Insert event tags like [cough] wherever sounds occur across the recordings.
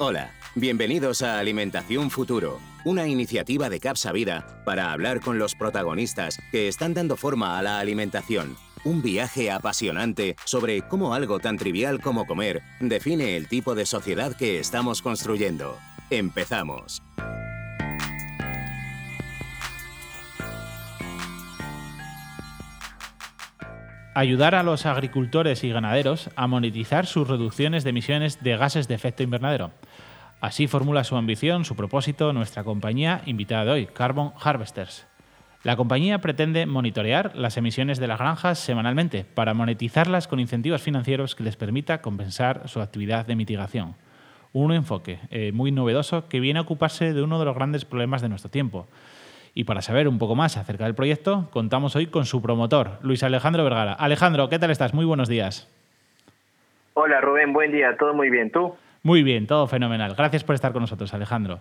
Hola, bienvenidos a Alimentación Futuro, una iniciativa de Capsa Vida para hablar con los protagonistas que están dando forma a la alimentación. Un viaje apasionante sobre cómo algo tan trivial como comer define el tipo de sociedad que estamos construyendo. Empezamos. ayudar a los agricultores y ganaderos a monetizar sus reducciones de emisiones de gases de efecto invernadero. Así formula su ambición, su propósito, nuestra compañía invitada de hoy, Carbon Harvesters. La compañía pretende monitorear las emisiones de las granjas semanalmente para monetizarlas con incentivos financieros que les permita compensar su actividad de mitigación. Un enfoque eh, muy novedoso que viene a ocuparse de uno de los grandes problemas de nuestro tiempo, y para saber un poco más acerca del proyecto, contamos hoy con su promotor, Luis Alejandro Vergara. Alejandro, ¿qué tal estás? Muy buenos días. Hola Rubén, buen día, todo muy bien, ¿tú? Muy bien, todo fenomenal. Gracias por estar con nosotros, Alejandro.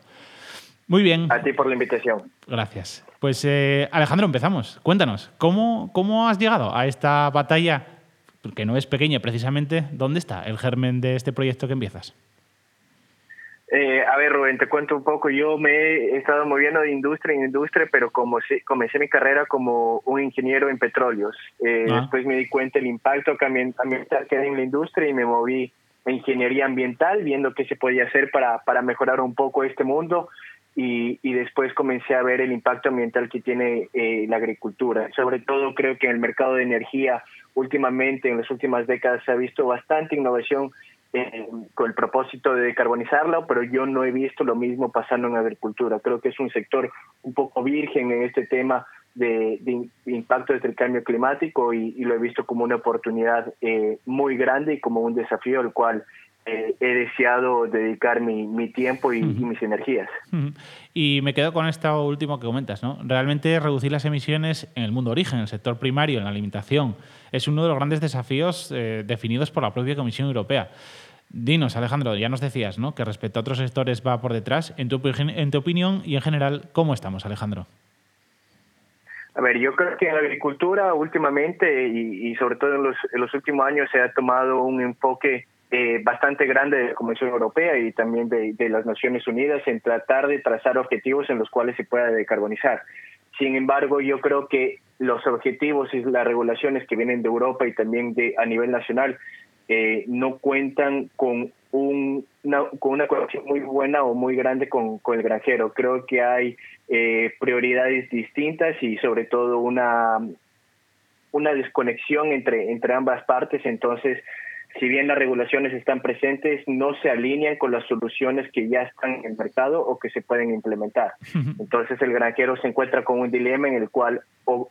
Muy bien. A ti por la invitación. Gracias. Pues eh, Alejandro, empezamos. Cuéntanos, ¿cómo, ¿cómo has llegado a esta batalla, que no es pequeña precisamente? ¿Dónde está el germen de este proyecto que empiezas? Eh, a ver, Rubén, te cuento un poco. Yo me he estado moviendo de industria en industria, pero como comencé mi carrera como un ingeniero en petróleos. Eh, ah. Después me di cuenta del impacto ambiental que hay en la industria y me moví ingeniería ambiental, viendo qué se podía hacer para, para mejorar un poco este mundo. Y, y después comencé a ver el impacto ambiental que tiene eh, la agricultura. Sobre todo creo que en el mercado de energía, últimamente, en las últimas décadas, se ha visto bastante innovación eh, con el propósito de decarbonizarlo, pero yo no he visto lo mismo pasando en agricultura. Creo que es un sector un poco virgen en este tema de, impacto del cambio climático y, lo he visto como una oportunidad eh, muy grande y como un desafío al cual eh, he deseado dedicar mi, tiempo y, mis energías. Y me quedo con esto último que comentas, ¿no? Realmente reducir las emisiones en el mundo origen, en el sector primario, en la alimentación, es uno de los grandes desafíos eh, definidos por la propia Comisión Europea. Dinos, Alejandro, ya nos decías ¿no? que respecto a otros sectores va por detrás. En tu, en tu opinión y en general, ¿cómo estamos, Alejandro? A ver, yo creo que en la agricultura últimamente y, sobre todo en los, últimos años se ha tomado un enfoque eh, bastante grande de la Comisión Europea y también de, de, las Naciones Unidas en tratar de trazar objetivos en los cuales se pueda decarbonizar. Sin embargo, yo creo que los objetivos y las regulaciones que vienen de Europa y también de a nivel nacional eh, no cuentan con un, una, con una conexión muy buena o muy grande con, con el granjero. Creo que hay eh, prioridades distintas y sobre todo una, una desconexión entre, entre ambas partes. Entonces, si bien las regulaciones están presentes, no se alinean con las soluciones que ya están en el mercado o que se pueden implementar. Entonces el granjero se encuentra con un dilema en el cual o, o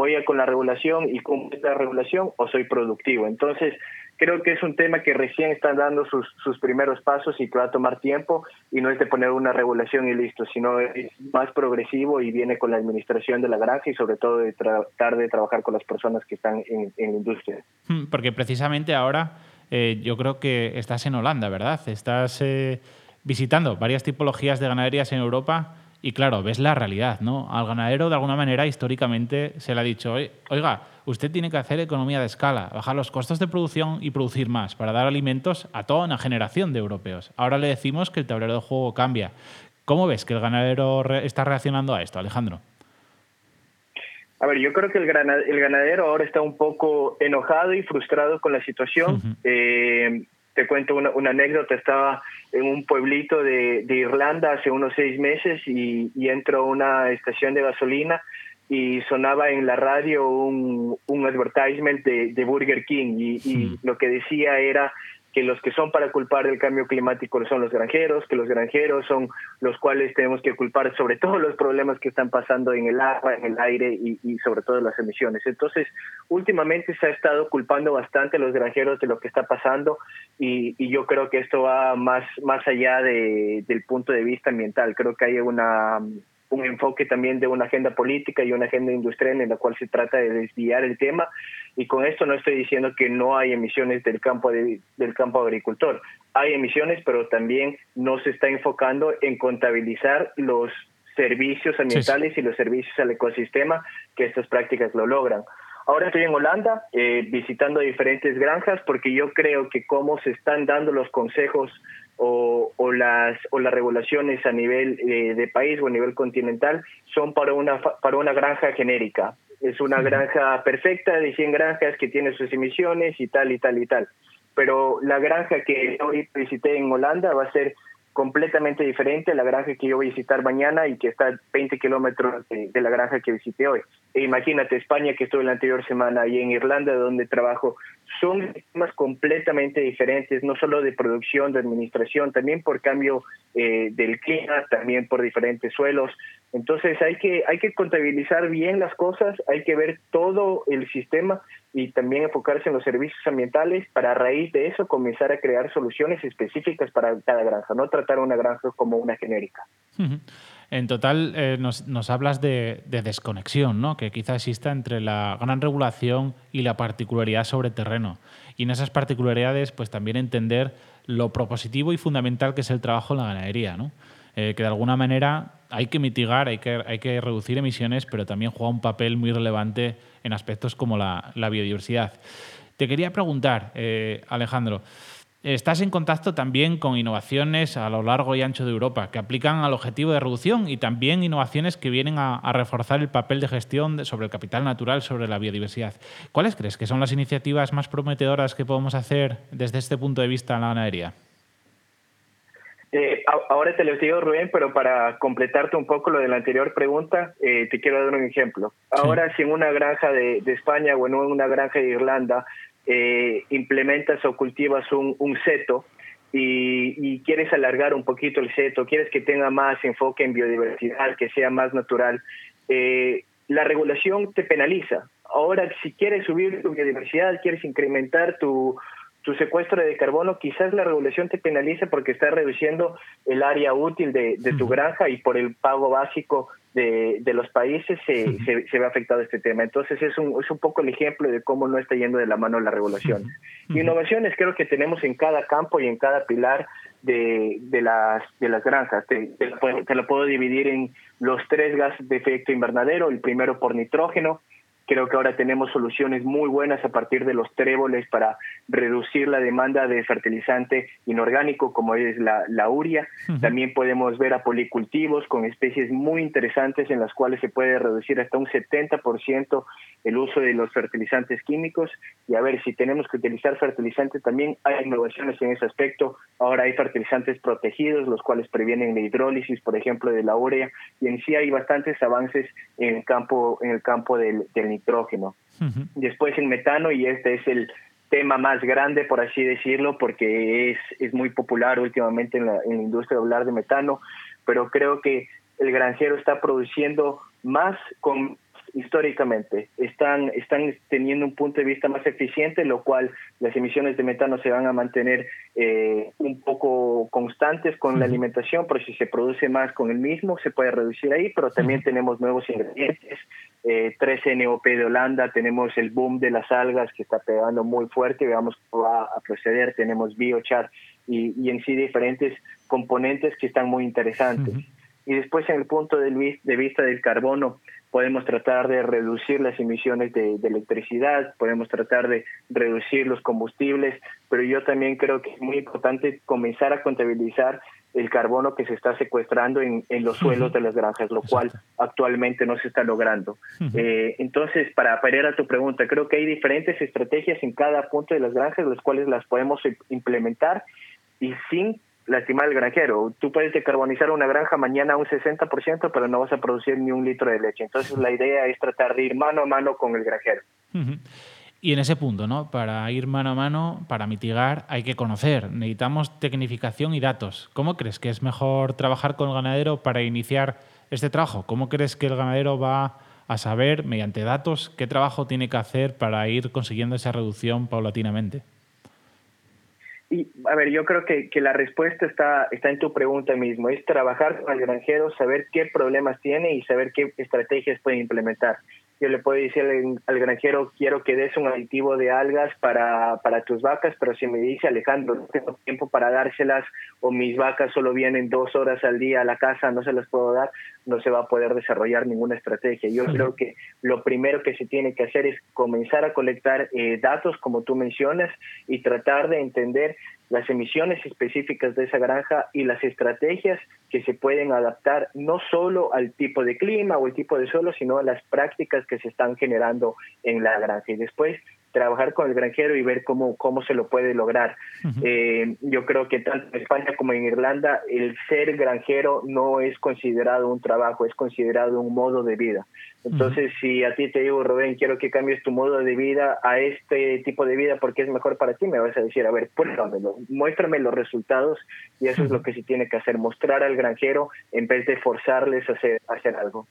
voy a con la regulación y cumplo esta regulación o soy productivo. Entonces creo que es un tema que recién están dando sus, sus primeros pasos y que va a tomar tiempo y no es de poner una regulación y listo, sino es más progresivo y viene con la administración de la granja y sobre todo de tratar de trabajar con las personas que están en, en la industria. Hmm, porque precisamente ahora eh, yo creo que estás en Holanda, ¿verdad? Estás eh, visitando varias tipologías de ganaderías en Europa y claro, ves la realidad, ¿no? Al ganadero, de alguna manera, históricamente se le ha dicho, oiga, usted tiene que hacer economía de escala, bajar los costos de producción y producir más para dar alimentos a toda una generación de europeos. Ahora le decimos que el tablero de juego cambia. ¿Cómo ves que el ganadero está reaccionando a esto, Alejandro? A ver, yo creo que el, ganadero ahora está un poco enojado y frustrado con la situación te cuento una, anécdota, estaba en un pueblito de, Irlanda hace unos seis meses y, y entro a una estación de gasolina y sonaba en la radio un, un advertisement de, Burger King y, lo que decía era que los que son para culpar del cambio climático son los granjeros, que los granjeros son los cuales tenemos que culpar sobre todo los problemas que están pasando en el agua, en el aire y, sobre todo las emisiones. Entonces, últimamente se ha estado culpando bastante a los granjeros de lo que está pasando y, yo creo que esto va más, más allá de, del punto de vista ambiental. Creo que hay una un enfoque también de una agenda política y una agenda industrial en la cual se trata de desviar el tema. Y con esto no estoy diciendo que no hay emisiones del campo del campo agricultor. Hay emisiones pero también no se está enfocando en contabilizar los servicios ambientales y los servicios al ecosistema que estas prácticas lo logran. Ahora estoy en Holanda eh, visitando diferentes granjas porque yo creo que cómo se están dando los consejos o, o, las, o las regulaciones a nivel eh, de país o a nivel continental son para una, para una granja genérica. Es una granja perfecta de 100 granjas que tiene sus emisiones y tal y tal y tal. Pero la granja que ahorita visité en Holanda va a ser completamente diferente a la granja que yo voy a visitar mañana y que está a 20 kilómetros de, la granja que visité hoy. E imagínate, España, que estuve la anterior semana, y en Irlanda, donde trabajo, son sistemas completamente diferentes, no solo de producción, de administración, también por cambio eh, del clima, también por diferentes suelos. Entonces hay que, hay que contabilizar bien las cosas, hay que ver todo el sistema y también enfocarse en los servicios ambientales para a raíz de eso comenzar a crear soluciones específicas para cada granja, no tratar una granja como una genérica. En total, eh, nos, nos, hablas de, desconexión, ¿no? que quizá exista entre la gran regulación y la particularidad sobre terreno. Y en esas particularidades, pues también entender lo propositivo y fundamental que es el trabajo en la ganadería. ¿no? Eh, que de alguna manera hay que mitigar, hay que, hay que reducir emisiones, pero también juega un papel muy relevante en aspectos como la, biodiversidad. Te quería preguntar, eh, Alejandro, Estás en contacto también con innovaciones a lo largo y ancho de Europa que aplican al objetivo de reducción y también innovaciones que vienen a, reforzar el papel de gestión sobre el capital natural, sobre la biodiversidad. ¿Cuáles crees que son las iniciativas más prometedoras que podemos hacer desde este punto de vista en la ganadería? Eh, ahora te lo digo, Rubén, pero para completarte un poco lo de la anterior pregunta, eh, te quiero dar un ejemplo. Ahora, si en una granja de, España o en una granja de Irlanda eh, implementas o cultivas un, un seto y, quieres alargar un poquito el seto, quieres que tenga más enfoque en biodiversidad, que sea más natural, la regulación te penaliza. Ahora, si quieres subir tu biodiversidad, quieres incrementar tu, tu secuestro de carbono, quizás la regulación te penaliza porque está reduciendo el área útil de, tu granja y por el pago básico de, los países se, se, ve afectado este tema. Entonces es un, es un poco el ejemplo de cómo no está yendo de la mano la regulación. Innovaciones creo que tenemos en cada campo y en cada pilar de, de, las, de las granjas. Te, te lo puedo dividir en los tres gases de efecto invernadero, el primero por nitrógeno, Creo que ahora tenemos soluciones muy buenas a partir de los tréboles para reducir la demanda de fertilizante inorgánico como es la, la uria. También podemos ver a policultivos con especies muy interesantes en las cuales se puede reducir hasta un 70% el uso de los fertilizantes químicos. Y a ver, si tenemos que utilizar fertilizantes, también hay innovaciones en ese aspecto. Ahora hay fertilizantes protegidos, los cuales previenen la hidrólisis, por ejemplo, de la urea. Y en sí hay bastantes avances en el campo, en el campo del, del nitrógeno. Después el metano, y este es el tema más grande, por así decirlo, porque es, es muy popular últimamente en la, en la industria hablar de metano, pero creo que el granjero está produciendo más con históricamente. Están, están teniendo un punto de vista más eficiente, lo cual las emisiones de metano se van a mantener eh, un poco constantes con la alimentación, pero si se produce más con el mismo, se puede reducir ahí, pero también tenemos nuevos ingredientes. Eh, 3NOP de Holanda, tenemos el boom de las algas que está pegando muy fuerte, veamos cómo va a proceder, tenemos biochar y, y en sí diferentes componentes que están muy interesantes. Y después en el punto de, de vista del carbono, podemos tratar de reducir las emisiones de, electricidad, podemos tratar de reducir los combustibles, pero yo también creo que es muy importante comenzar a contabilizar el carbono que se está secuestrando en, los suelos de las granjas, lo cual actualmente no se está logrando. Eh, entonces, para parar a tu pregunta, creo que hay diferentes estrategias en cada punto de las granjas, las cuales las podemos implementar y sin lastimar al granjero. Tú puedes decarbonizar una granja mañana un 60%, pero no vas a producir ni un litro de leche. Entonces la idea es tratar de ir mano a mano con el granjero. Y en ese punto, ¿no? Para ir mano a mano, para mitigar, hay que conocer. Necesitamos tecnificación y datos. ¿Cómo crees que es mejor trabajar con el ganadero para iniciar este trabajo? ¿Cómo crees que el ganadero va a saber, mediante datos, qué trabajo tiene que hacer para ir consiguiendo esa reducción paulatinamente? Y, a ver, yo creo que, que la respuesta está, está en tu pregunta mismo. Es trabajar con el granjero, saber qué problemas tiene y saber qué estrategias puede implementar. Yo le puedo decir al, granjero, quiero que des un aditivo de algas para, para tus vacas, pero si me dice, Alejandro, no tengo tiempo para dárselas o mis vacas solo vienen dos horas al día a la casa, no se las puedo dar, no se va a poder desarrollar ninguna estrategia. Yo creo que lo primero que se tiene que hacer es comenzar a colectar eh, datos, como tú mencionas, y tratar de entender las emisiones específicas de esa granja y las estrategias que se pueden adaptar no solo al tipo de clima o el tipo de suelo, sino a las prácticas que se están generando en la granja. Y después trabajar con el granjero y ver cómo, cómo se lo puede lograr. eh, yo creo que tanto en España como en Irlanda el ser granjero no es considerado un trabajo, es considerado un modo de vida. Entonces, si a ti te digo, Rubén, quiero que cambies tu modo de vida a este tipo de vida porque es mejor para ti, me vas a decir, a ver, pruébamelo, muéstrame los resultados y eso es lo que se tiene que hacer, mostrar al granjero en vez de forzarles a hacer, a hacer algo.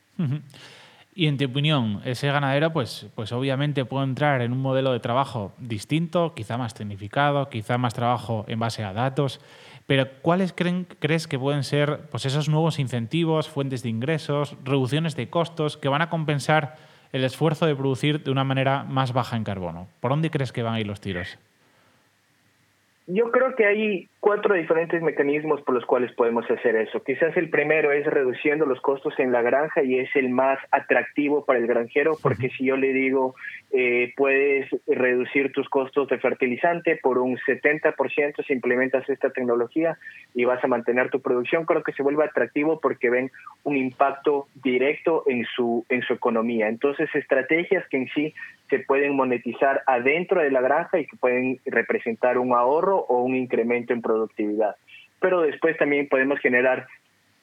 Y en tu opinión, ese ganadero, pues, pues obviamente puede entrar en un modelo de trabajo distinto, quizá más tecnificado, quizá más trabajo en base a datos. Pero ¿cuáles creen, crees que pueden ser pues, esos nuevos incentivos, fuentes de ingresos, reducciones de costos que van a compensar el esfuerzo de producir de una manera más baja en carbono? ¿Por dónde crees que van a ir los tiros? Yo creo que hay cuatro diferentes mecanismos por los cuales podemos hacer eso. Quizás el primero es reduciendo los costos en la granja y es el más atractivo para el granjero porque si yo le digo eh, puedes reducir tus costos de fertilizante por un 70% si implementas esta tecnología y vas a mantener tu producción, creo que se vuelve atractivo porque ven un impacto directo en su, en su economía. Entonces, estrategias que en sí se pueden monetizar adentro de la granja y que pueden representar un ahorro o un incremento en productividad. Pero después también podemos generar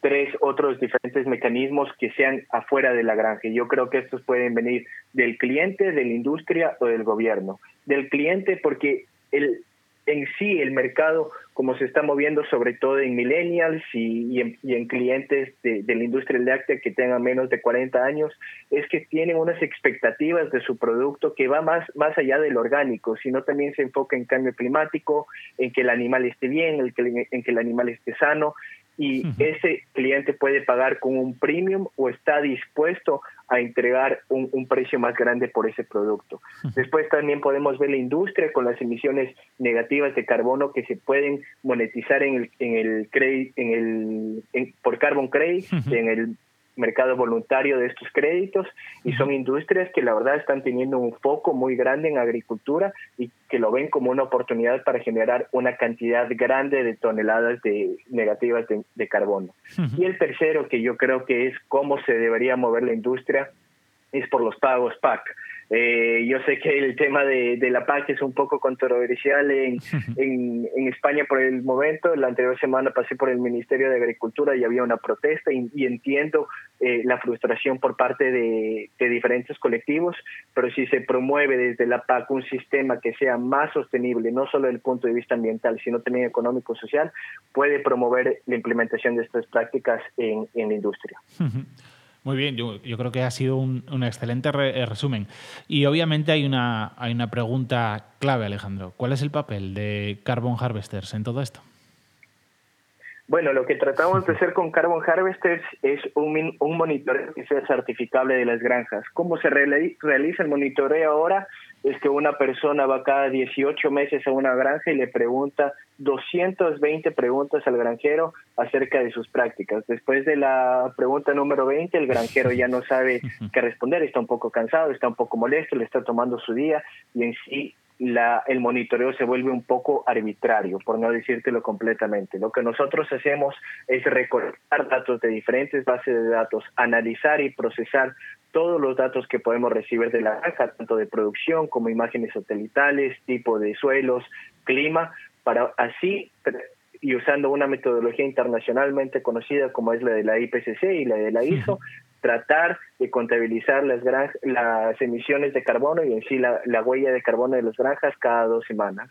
tres otros diferentes mecanismos que sean afuera de la granja. Yo creo que estos pueden venir del cliente, de la industria o del gobierno. Del cliente porque el, en sí el mercado, como se está moviendo sobre todo en millennials y, en, clientes de, la industria láctea que tengan menos de 40 años, es que tienen unas expectativas de su producto que va más, más allá del orgánico, sino también se enfoca en cambio climático, en que el animal esté bien, en que el animal esté sano, y ese cliente puede pagar con un premium o está dispuesto a entregar un, un precio más grande por ese producto. Después también podemos ver la industria con las emisiones negativas de carbono que se pueden monetizar en el en el, en el por carbon credit, en el mercado voluntario de estos créditos y son industrias que la verdad están teniendo un foco muy grande en agricultura y que lo ven como una oportunidad para generar una cantidad grande de toneladas de negativas de, carbono. Y el tercero, que yo creo que es cómo se debería mover la industria, es por los pagos PAC. Eh, yo sé que el tema de, de, la PAC es un poco controversial en, [laughs] en, en, España por el momento. La anterior semana pasé por el Ministerio de Agricultura y había una protesta y, y entiendo eh, la frustración por parte de, de, diferentes colectivos, pero si se promueve desde la PAC un sistema que sea más sostenible, no solo desde el punto de vista ambiental, sino también económico-social, puede promover la implementación de estas prácticas en, en la industria. [laughs] Muy bien, yo, yo, creo que ha sido un, excelente re, eh, resumen. Y obviamente hay una, hay una pregunta clave, Alejandro. ¿Cuál es el papel de Carbon Harvesters en todo esto? Bueno, lo que tratamos de hacer con Carbon Harvesters es un, un monitoreo que sea certificable de las granjas. ¿Cómo se realiza el monitoreo ahora? Es que una persona va cada 18 meses a una granja y le pregunta 220 preguntas al granjero acerca de sus prácticas. Después de la pregunta número 20, el granjero ya no sabe [laughs] qué responder, está un poco cansado, está un poco molesto, le está tomando su día y en sí la, el monitoreo se vuelve un poco arbitrario, por no decírtelo completamente. Lo que nosotros hacemos es recolectar datos de diferentes bases de datos, analizar y procesar todos los datos que podemos recibir de la granja, tanto de producción como imágenes satelitales, tipo de suelos, clima, para así y usando una metodología internacionalmente conocida como es la de la IPCC y la de la ISO, tratar de contabilizar las, las emisiones de carbono y en sí la, la, huella de carbono de las granjas cada dos semanas.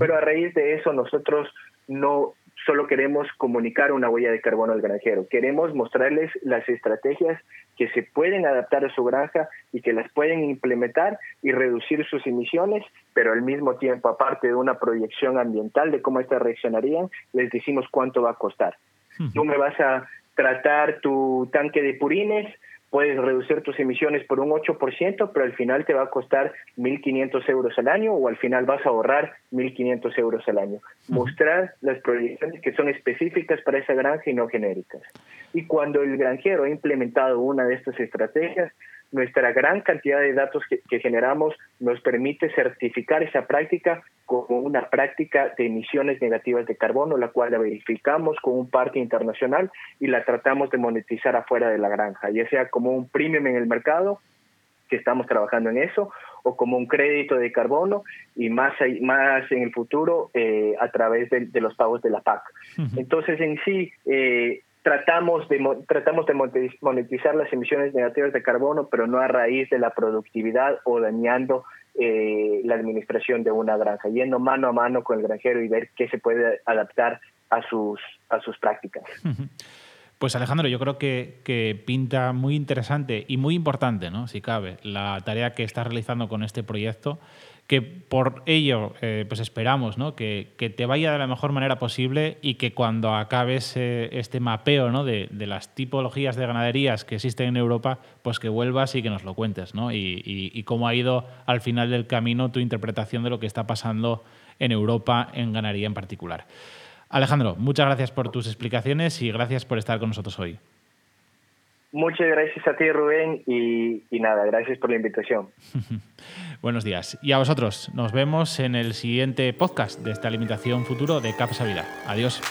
Pero a raíz de eso nosotros no solo queremos comunicar una huella de carbono al granjero, queremos mostrarles las estrategias que se pueden adaptar a su granja y que las pueden implementar y reducir sus emisiones, pero al mismo tiempo, aparte de una proyección ambiental de cómo estas reaccionarían, les decimos cuánto va a costar. Tú me vas a tratar tu tanque de purines puedes reducir tus emisiones por un 8%, pero al final te va a costar 1.500 euros al año o al final vas a ahorrar 1.500 euros al año. Mostrar las proyecciones que son específicas para esa granja y no genéricas. Y cuando el granjero ha implementado una de estas estrategias, nuestra gran cantidad de datos que, generamos nos permite certificar esa práctica como una práctica de emisiones negativas de carbono, la cual la verificamos con un parque internacional y la tratamos de monetizar afuera de la granja, ya sea como un premium en el mercado, que estamos trabajando en eso, o como un crédito de carbono y más, más en el futuro eh, a través de, los pagos de la PAC. Entonces, en sí, eh, tratamos de, tratamos de monetizar las emisiones negativas de carbono, pero no a raíz de la productividad o dañando eh, la administración de una granja, yendo mano a mano con el granjero y ver qué se puede adaptar a sus, a sus prácticas. Pues Alejandro, yo creo que, pinta muy interesante y muy importante, ¿no? si cabe, la tarea que estás realizando con este proyecto que por ello eh, pues esperamos ¿no? que, te vaya de la mejor manera posible y que cuando acabes eh, este mapeo ¿no? de, las tipologías de ganaderías que existen en Europa, pues que vuelvas y que nos lo cuentes, ¿no? y, y, cómo ha ido al final del camino tu interpretación de lo que está pasando en Europa en ganadería en particular. Alejandro, muchas gracias por tus explicaciones y gracias por estar con nosotros hoy. Muchas gracias a ti, Rubén, y, nada, gracias por la invitación. [laughs] Buenos días. Y a vosotros, nos vemos en el siguiente podcast de esta alimentación futuro de Capsa Vida. Adiós.